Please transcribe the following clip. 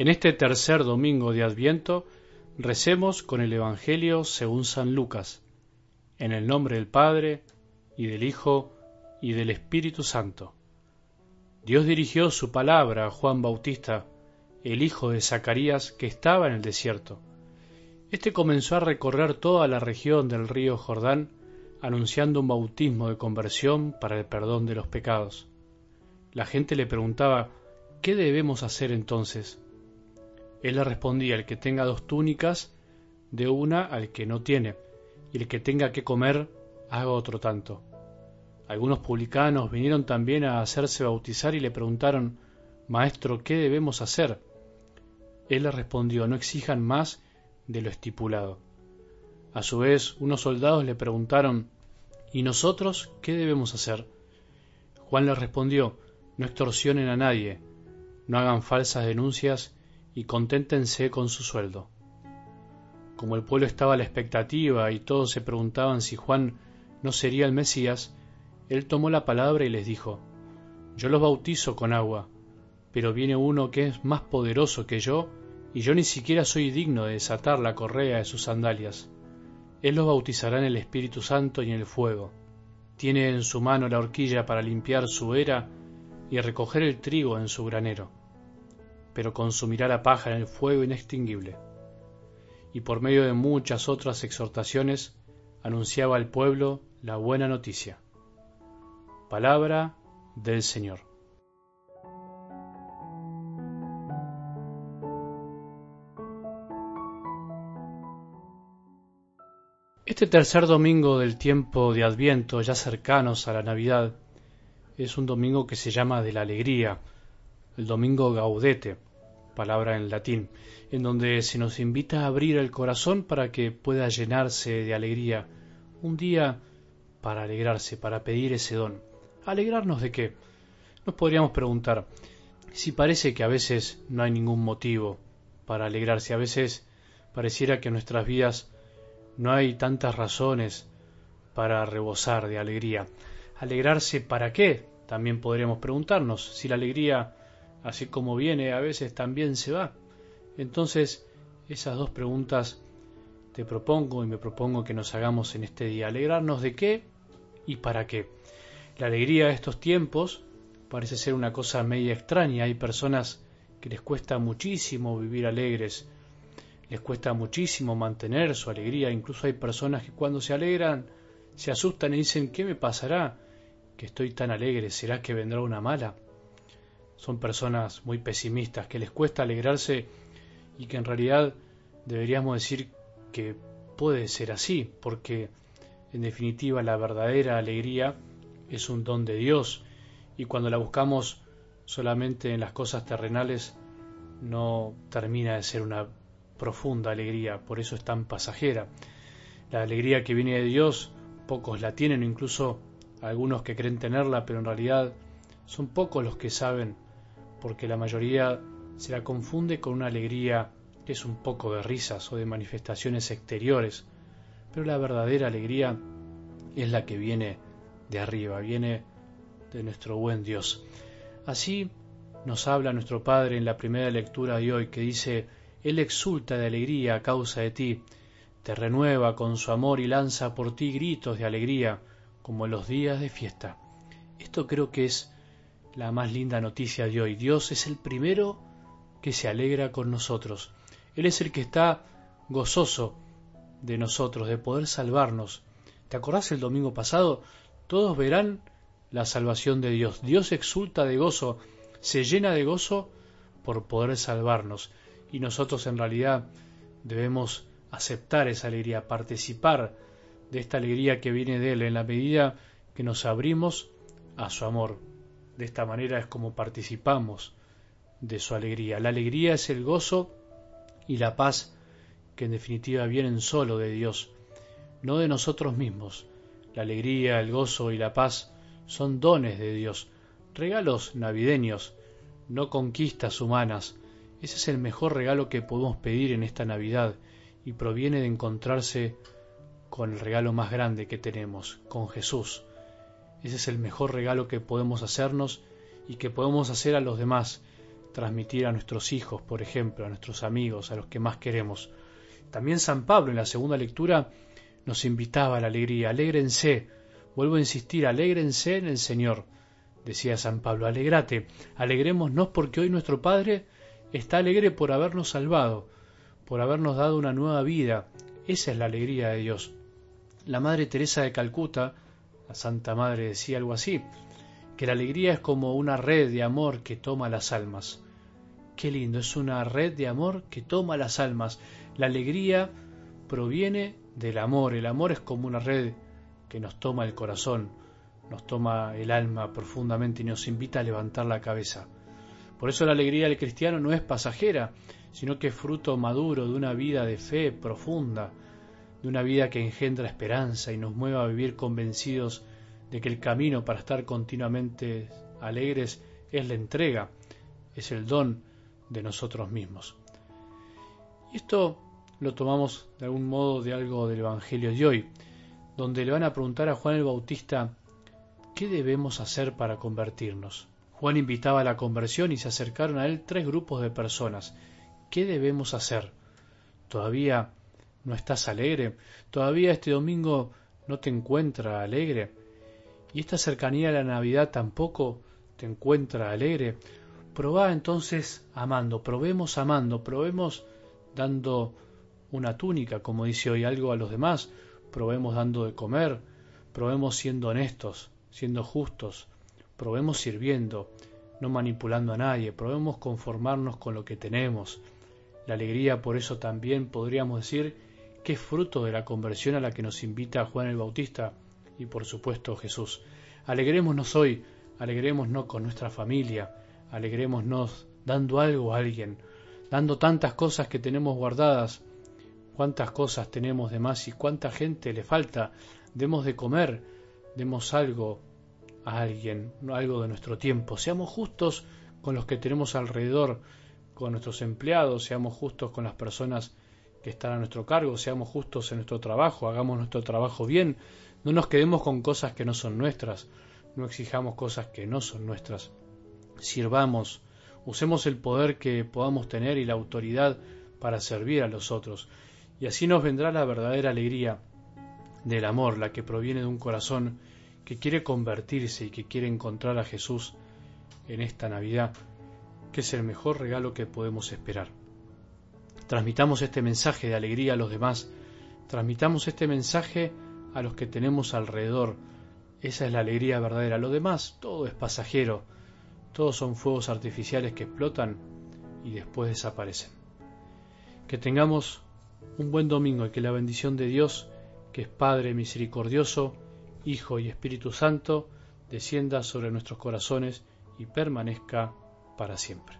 En este tercer domingo de Adviento recemos con el Evangelio según San Lucas, en el nombre del Padre, y del Hijo, y del Espíritu Santo. Dios dirigió su palabra a Juan Bautista, el hijo de Zacarías, que estaba en el desierto. Este comenzó a recorrer toda la región del río Jordán, anunciando un bautismo de conversión para el perdón de los pecados. La gente le preguntaba, ¿qué debemos hacer entonces? Él le respondía, el que tenga dos túnicas, de una al que no tiene, y el que tenga que comer, haga otro tanto. Algunos publicanos vinieron también a hacerse bautizar y le preguntaron, Maestro, ¿qué debemos hacer? Él le respondió, no exijan más de lo estipulado. A su vez, unos soldados le preguntaron, ¿y nosotros qué debemos hacer? Juan le respondió, no extorsionen a nadie, no hagan falsas denuncias y conténtense con su sueldo. Como el pueblo estaba a la expectativa y todos se preguntaban si Juan no sería el Mesías, él tomó la palabra y les dijo, Yo los bautizo con agua, pero viene uno que es más poderoso que yo, y yo ni siquiera soy digno de desatar la correa de sus sandalias. Él los bautizará en el Espíritu Santo y en el fuego. Tiene en su mano la horquilla para limpiar su era y recoger el trigo en su granero pero consumirá la paja en el fuego inextinguible. Y por medio de muchas otras exhortaciones anunciaba al pueblo la buena noticia. Palabra del Señor. Este tercer domingo del tiempo de Adviento, ya cercanos a la Navidad, es un domingo que se llama de la alegría, el domingo gaudete, palabra en latín, en donde se nos invita a abrir el corazón para que pueda llenarse de alegría, un día para alegrarse, para pedir ese don. ¿Alegrarnos de qué? Nos podríamos preguntar si parece que a veces no hay ningún motivo para alegrarse, a veces pareciera que en nuestras vidas no hay tantas razones para rebosar de alegría. ¿Alegrarse para qué? También podríamos preguntarnos si la alegría así como viene, a veces también se va. Entonces, esas dos preguntas te propongo y me propongo que nos hagamos en este día. Alegrarnos de qué y para qué. La alegría de estos tiempos parece ser una cosa media extraña. Hay personas que les cuesta muchísimo vivir alegres, les cuesta muchísimo mantener su alegría. Incluso hay personas que cuando se alegran se asustan y dicen, ¿qué me pasará? Que estoy tan alegre, ¿será que vendrá una mala? Son personas muy pesimistas, que les cuesta alegrarse y que en realidad deberíamos decir que puede ser así, porque en definitiva la verdadera alegría es un don de Dios y cuando la buscamos solamente en las cosas terrenales no termina de ser una profunda alegría, por eso es tan pasajera. La alegría que viene de Dios, pocos la tienen, incluso algunos que creen tenerla, pero en realidad son pocos los que saben porque la mayoría se la confunde con una alegría que es un poco de risas o de manifestaciones exteriores, pero la verdadera alegría es la que viene de arriba, viene de nuestro buen Dios. Así nos habla nuestro Padre en la primera lectura de hoy que dice, Él exulta de alegría a causa de ti, te renueva con su amor y lanza por ti gritos de alegría como en los días de fiesta. Esto creo que es la más linda noticia de hoy. Dios es el primero que se alegra con nosotros. Él es el que está gozoso de nosotros, de poder salvarnos. ¿Te acordás el domingo pasado? Todos verán la salvación de Dios. Dios exulta de gozo, se llena de gozo por poder salvarnos. Y nosotros en realidad debemos aceptar esa alegría, participar de esta alegría que viene de Él en la medida que nos abrimos a su amor. De esta manera es como participamos de su alegría. La alegría es el gozo y la paz que en definitiva vienen solo de Dios, no de nosotros mismos. La alegría, el gozo y la paz son dones de Dios, regalos navideños, no conquistas humanas. Ese es el mejor regalo que podemos pedir en esta Navidad y proviene de encontrarse con el regalo más grande que tenemos, con Jesús, ese es el mejor regalo que podemos hacernos y que podemos hacer a los demás, transmitir a nuestros hijos, por ejemplo, a nuestros amigos, a los que más queremos. También San Pablo en la segunda lectura nos invitaba a la alegría. Alégrense, vuelvo a insistir, alégrense en el Señor, decía San Pablo. Alegrate, alegrémonos porque hoy nuestro Padre está alegre por habernos salvado, por habernos dado una nueva vida. Esa es la alegría de Dios. La Madre Teresa de Calcuta, la Santa Madre decía algo así, que la alegría es como una red de amor que toma las almas. Qué lindo, es una red de amor que toma las almas. La alegría proviene del amor, el amor es como una red que nos toma el corazón, nos toma el alma profundamente y nos invita a levantar la cabeza. Por eso la alegría del cristiano no es pasajera, sino que es fruto maduro de una vida de fe profunda, de una vida que engendra esperanza y nos mueva a vivir convencidos de que el camino para estar continuamente alegres es la entrega, es el don de nosotros mismos. Y esto lo tomamos de algún modo de algo del Evangelio de hoy, donde le van a preguntar a Juan el Bautista ¿qué debemos hacer para convertirnos? Juan invitaba a la conversión y se acercaron a él tres grupos de personas. ¿Qué debemos hacer? ¿Todavía no estás alegre? ¿Todavía este domingo no te encuentra alegre? y esta cercanía a la Navidad tampoco te encuentra alegre, probá entonces amando, probemos amando, probemos dando una túnica, como dice hoy algo a los demás, probemos dando de comer, probemos siendo honestos, siendo justos, probemos sirviendo, no manipulando a nadie, probemos conformarnos con lo que tenemos. La alegría, por eso también podríamos decir que fruto de la conversión a la que nos invita Juan el Bautista, y por supuesto Jesús. Alegrémonos hoy, alegrémonos con nuestra familia, alegrémonos dando algo a alguien, dando tantas cosas que tenemos guardadas, cuántas cosas tenemos de más y cuánta gente le falta, demos de comer, demos algo a alguien, algo de nuestro tiempo, seamos justos con los que tenemos alrededor, con nuestros empleados, seamos justos con las personas que están a nuestro cargo, seamos justos en nuestro trabajo, hagamos nuestro trabajo bien, no nos quedemos con cosas que no son nuestras, no exijamos cosas que no son nuestras. Sirvamos, usemos el poder que podamos tener y la autoridad para servir a los otros, y así nos vendrá la verdadera alegría del amor, la que proviene de un corazón que quiere convertirse y que quiere encontrar a Jesús en esta Navidad, que es el mejor regalo que podemos esperar. Transmitamos este mensaje de alegría a los demás, transmitamos este mensaje a los que tenemos alrededor. Esa es la alegría verdadera. Lo demás, todo es pasajero. Todos son fuegos artificiales que explotan y después desaparecen. Que tengamos un buen domingo y que la bendición de Dios, que es Padre misericordioso, Hijo y Espíritu Santo, descienda sobre nuestros corazones y permanezca para siempre.